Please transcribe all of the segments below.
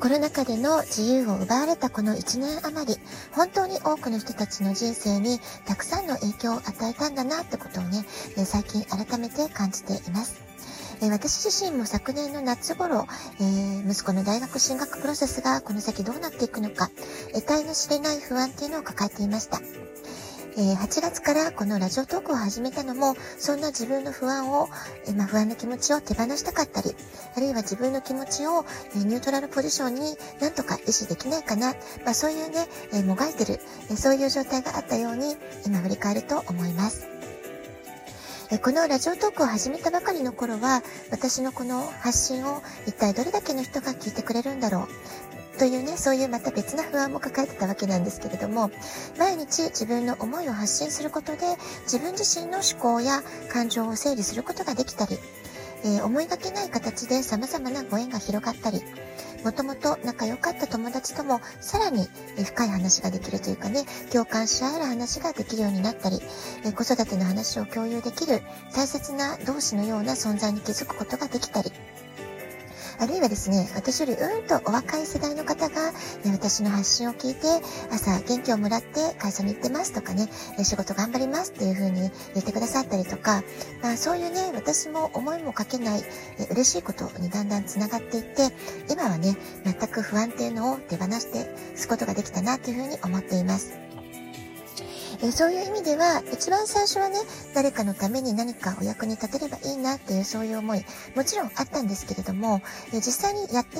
コロナ禍での自由を奪われたこの1年余り、本当に多くの人たちの人生にたくさんの影響を与えたんだなってことをね、最近改めて感じています。私自身も昨年の夏頃、えー、息子の大学進学プロセスがこの先どうなっていくのか、得体の知れない不安っていうのを抱えていました。えー、8月からこのラジオトークを始めたのも、そんな自分の不安を、えー、まあ、不安な気持ちを手放したかったり、あるいは自分の気持ちを、え、ニュートラルポジションになんとか維持できないかな、まあ、そういうね、えもがいてる、えそういう状態があったように、今振り返ると思います。このラジオトークを始めたばかりの頃は、私のこの発信を一体どれだけの人が聞いてくれるんだろう。というね、そういうまた別な不安も抱えてたわけなんですけれども、毎日自分の思いを発信することで、自分自身の思考や感情を整理することができたり、えー、思いがけない形で様々なご縁が広がったり、もともと仲良かった友達ともさらに深い話ができるというかね、共感し合える話ができるようになったり、子育ての話を共有できる大切な同志のような存在に気づくことができたり、あるいはですね、私よりうんとお若い世代の方が、ね、私の発信を聞いて、朝元気をもらって会社に行ってますとかね、仕事頑張りますっていう風に言ってくださったりとか、まあそういうね、私も思いもかけない嬉しいことにだんだん繋がっていって、今はね、全く不安っていうのを手放してすことができたなという風に思っています。えそういう意味では、一番最初はね、誰かのために何かお役に立てればいいなっていうそういう思い、もちろんあったんですけれども、え実際にやって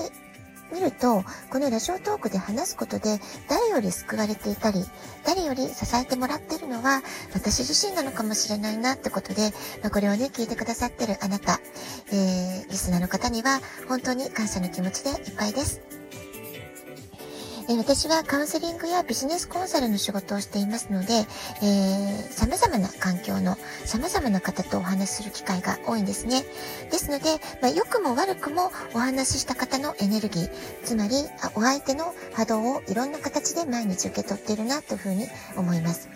みると、このラジオトークで話すことで、誰より救われていたり、誰より支えてもらっているのは、私自身なのかもしれないなってことで、まあ、これをね、聞いてくださってるあなた、えー、リスナーの方には、本当に感謝の気持ちでいっぱいです。え私はカウンセリングやビジネスコンサルの仕事をしていますので、えー、様々な環境の様々な方とお話しする機会が多いんですね。ですので、まあ、良くも悪くもお話しした方のエネルギー、つまりお相手の波動をいろんな形で毎日受け取っているなというふうに思います。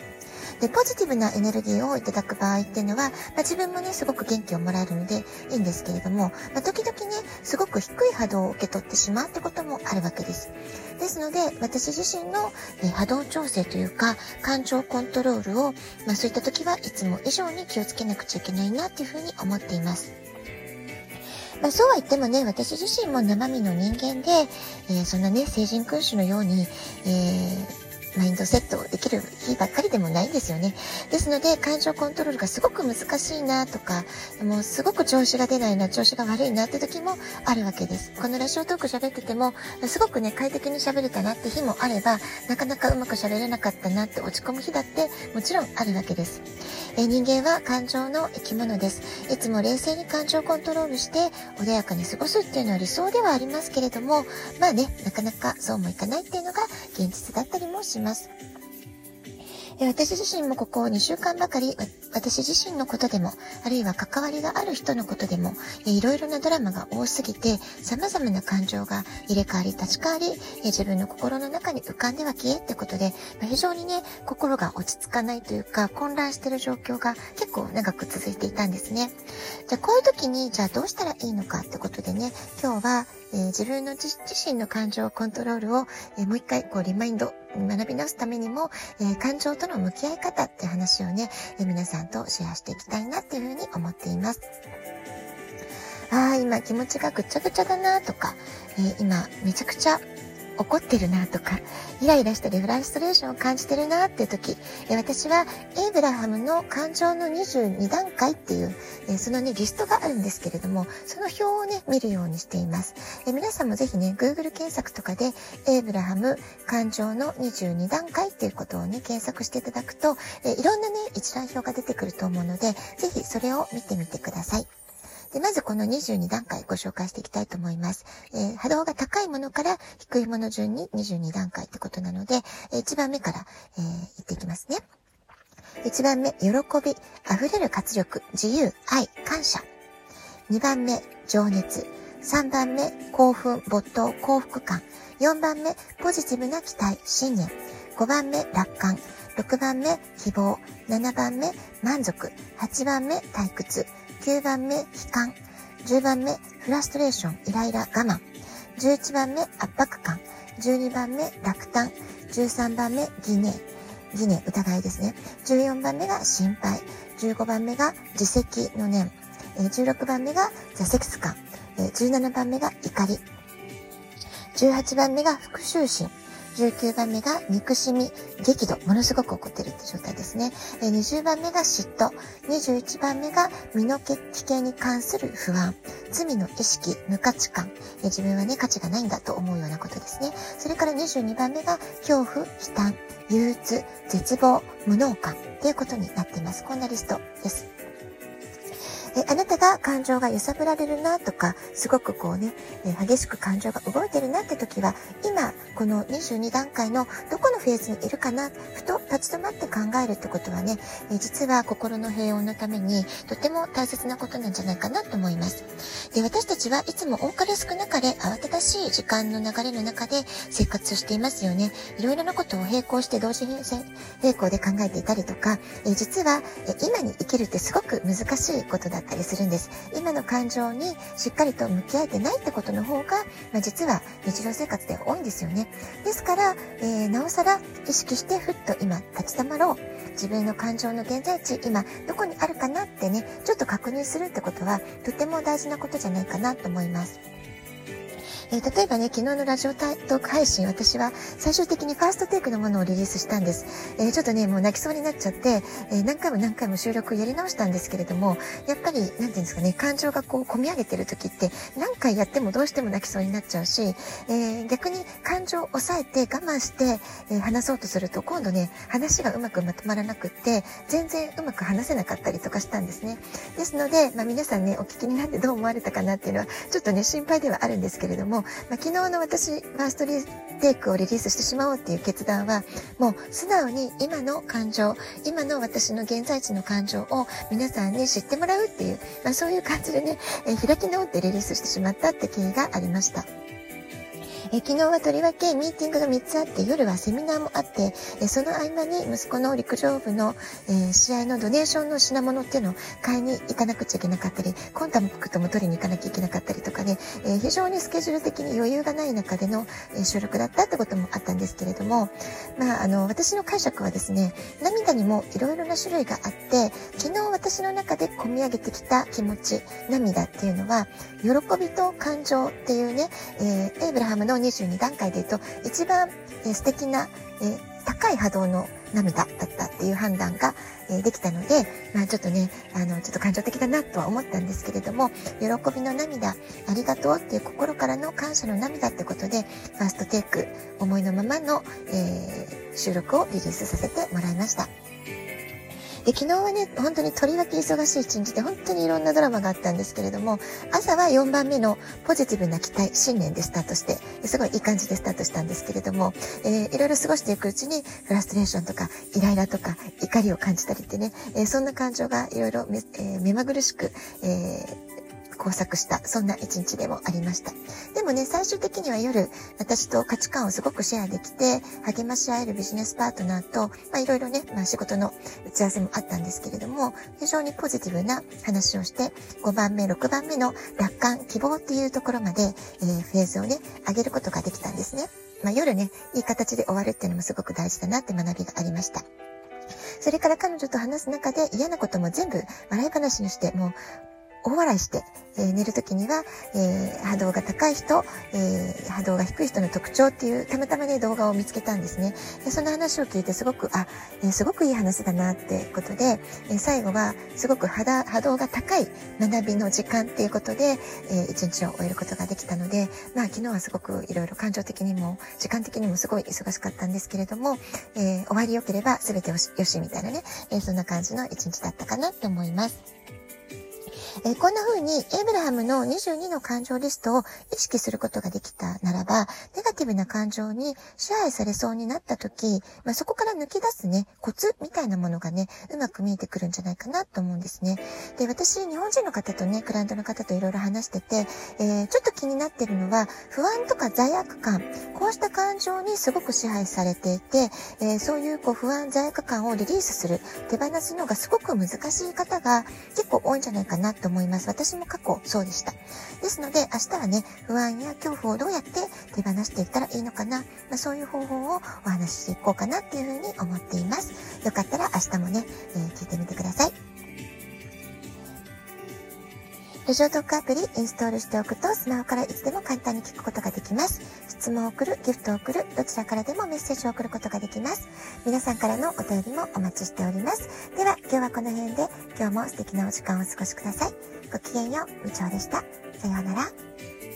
で、ポジティブなエネルギーをいただく場合っていうのは、まあ、自分もね、すごく元気をもらえるのでいいんですけれども、まあ、時々ね、すごく低い波動を受け取ってしまうってこともあるわけです。ですので、私自身の、え波動調整というか、感情コントロールを、まあ、そういった時はいつも以上に気をつけなくちゃいけないなっていうふうに思っています。まあ、そうは言ってもね、私自身も生身の人間で、えー、そんなね、成人君主のように、えーマインドセットできる日ばっかりでもないんですよね。ですので、感情コントロールがすごく難しいなとか、もうすごく調子が出ないな、調子が悪いなって時もあるわけです。このラジオトーク喋ってても、すごくね、快適に喋れたなって日もあれば、なかなかうまく喋れなかったなって落ち込む日だってもちろんあるわけです。え人間は感情の生き物です。いつも冷静に感情コントロールして穏やかに過ごすっていうのは理想ではありますけれども、まあね、なかなかそうもいかないっていうのが現実だったりもします。私自身もここ2週間ばかり、私自身のことでも、あるいは関わりがある人のことでも、いろいろなドラマが多すぎて、様々な感情が入れ替わり立ち替わり、自分の心の中に浮かんでは消えってことで、非常にね、心が落ち着かないというか、混乱してる状況が結構長く続いていたんですね。じゃあこういう時に、じゃあどうしたらいいのかってことでね、今日は、えー、自分の自身の感情コントロールを、えー、もう一回こうリマインド、学び直すためにも、えー、感情との向き合い方って話をね、え皆さんとシェアしていきたいなっていうふうに思っています。ああ、今気持ちがぐちゃぐちゃだなとか、え今めちゃくちゃ怒ってるなとか、イライラしたりフラストレーションを感じてるなっていう時、私はエイブラハムの感情の22段階っていう、そのね、リストがあるんですけれども、その表をね、見るようにしています。皆さんもぜひね、Google 検索とかで、エイブラハム感情の22段階っていうことをね、検索していただくと、いろんなね、一覧表が出てくると思うので、ぜひそれを見てみてください。で、まずこの22段階ご紹介していきたいと思います。えー、波動が高いものから低いもの順に22段階ってことなので、えー、1番目から、えー、言っていきますね。1番目、喜び、溢れる活力、自由、愛、感謝。2番目、情熱。3番目、興奮、没頭、幸福感。4番目、ポジティブな期待、信念。5番目、楽観。6番目、希望。7番目、満足。8番目、退屈。9番目、悲観。10番目、フラストレーション、イライラ、我慢。11番目、圧迫感。12番目、落胆。13番目、疑念。疑念、疑いですね。14番目が心配。15番目が自責の念。16番目が挫折感。17番目が怒り。18番目が復讐心。19番目が憎しみ、激怒、ものすごく怒ってるって状態ですね。20番目が嫉妬。21番目が身の危険に関する不安。罪の意識、無価値観。自分はね、価値がないんだと思うようなことですね。それから22番目が恐怖、悲嘆、憂鬱、絶望、無能感ということになっています。こんなリストです。えあなたが感情が揺さぶられるなとか、すごくこうね、え激しく感情が動いてるなって時は、今、この22段階のどこのフェーズにいるかな、ふと立ち止まって考えるってことはね、え実は心の平穏のためにとても大切なことなんじゃないかなと思います。で私たちはいつも多かれ少なかれ慌ただしい時間の流れの中で生活していますよね。いろいろなことを並行して同時並行で考えていたりとか、え実は、え今に生きるってすごく難しいことだったりするんです。今の感情にしっかりと向き合えてないってことの方が、まあ、実は日常生活で多いんですよね。ですから、えー、なおさら意識してふっと今立ち止まろう。自分の感情の現在地、今どこにあるかなってね、ちょっと確認するってことはとても大事なことじゃないかなと思います。えー、例えばね、昨日のラジオトーク配信、私は最終的にファーストテイクのものをリリースしたんです。えー、ちょっとね、もう泣きそうになっちゃって、えー、何回も何回も収録やり直したんですけれども、やっぱり、なんていうんですかね、感情がこう、込み上げてる時って、何回やってもどうしても泣きそうになっちゃうし、え逆に感情を抑えて我慢して、え話そうとすると、今度ね、話がうまくまとまらなくって、全然うまく話せなかったりとかしたんですね。ですので、まあ、皆さんね、お聞きになってどう思われたかなっていうのは、ちょっとね、心配ではあるんですけれども、まあ、昨日の私、ファーストリテイクをリリースしてしまおうっていう決断は、もう素直に今の感情、今の私の現在地の感情を皆さんに知ってもらうっていう、まあ、そういう感じでね、えー、開き直ってリリースしてしまったって経緯がありました。え昨日はとりわけミーティングが3つあって、夜はセミナーもあって、えその合間に息子の陸上部の、え試合のドネーションの品物っていうのを買いに行かなくちゃいけなかったり、コンタクトも取りに行かなきゃいけなかったりとかね、え非常にスケジュール的に余裕がない中での、え収録だったってこともあったんですけれども、まあ、あの、私の解釈はですね、涙にもいろいろな種類があって、昨日私の中で込み上げてきた気持ち、涙っていうのは、喜びと感情っていうね、えー、エイブラハムのの22段階で言うと、一番、えー、素敵な、え、高い波動の涙だったっていう判断が、えー、できたので、まあちょっとね、あの、ちょっと感情的だなとは思ったんですけれども、喜びの涙、ありがとうっていう心からの感謝の涙ってことで、ファーストテイク、思いのままの、えー、収録をリリースさせてもらいました。で、昨日はね、本当にとりわけ忙しい一日で、本当にいろんなドラマがあったんですけれども、朝は4番目のポジティブな期待、信念でスタートして、すごいいい感じでスタートしたんですけれども、えー、いろいろ過ごしていくうちに、フラストレーションとか、イライラとか、怒りを感じたりってね、えー、そんな感情がいろいろ目まぐるしく、えー工作した、そんな一日でもありました。でもね、最終的には夜、私と価値観をすごくシェアできて、励まし合えるビジネスパートナーと、まあいろいろね、まあ仕事の打ち合わせもあったんですけれども、非常にポジティブな話をして、5番目、6番目の楽観、希望っていうところまで、えー、フェーズをね、上げることができたんですね。まあ夜ね、いい形で終わるっていうのもすごく大事だなって学びがありました。それから彼女と話す中で嫌なことも全部笑い話にして、もう大笑いして、えー、寝るときには、えー、波動が高い人、えー、波動が低い人の特徴っていう、たまたまね、動画を見つけたんですね。でその話を聞いてすごく、あ、えすごくいい話だなってことで、え最後はすごく波動が高い学びの時間っていうことで、え一日を終えることができたので、まあ昨日はすごくいろいろ感情的にも、時間的にもすごい忙しかったんですけれども、え終わり良ければ全てよしみたいなね、えそんな感じの一日だったかなと思います。えー、こんな風にエイブラハムの22の感情リストを意識することができたならば、ネガティブな感情に支配されそうになった時、まあ、そこから抜き出すね、コツみたいなものがね、うまく見えてくるんじゃないかなと思うんですね。で、私、日本人の方とね、クライアントの方といろいろ話してて、えー、ちょっと気になってるのは、不安とか罪悪感、こうした感情にすごく支配されていて、えー、そういうこう不安、罪悪感をリリースする、手放すのがすごく難しい方が結構多いんじゃないかなと思います。私も過去そうでした。ですので、明日はね、不安や恐怖をどうやって手放していったらいいのかな、まあ、そういう方法をお話ししていこうかなっていうふうに思っています。よかったら明日もね、えー、聞いてみてください。ラジオトークアプリインストールしておくとスマホからいつでも簡単に聞くことができます。質問を送る、ギフトを送る、どちらからでもメッセージを送ることができます。皆さんからのお便りもお待ちしております。では今日はこの辺で今日も素敵なお時間をお過ごしください。ごきげんよう、部長でした。さようなら。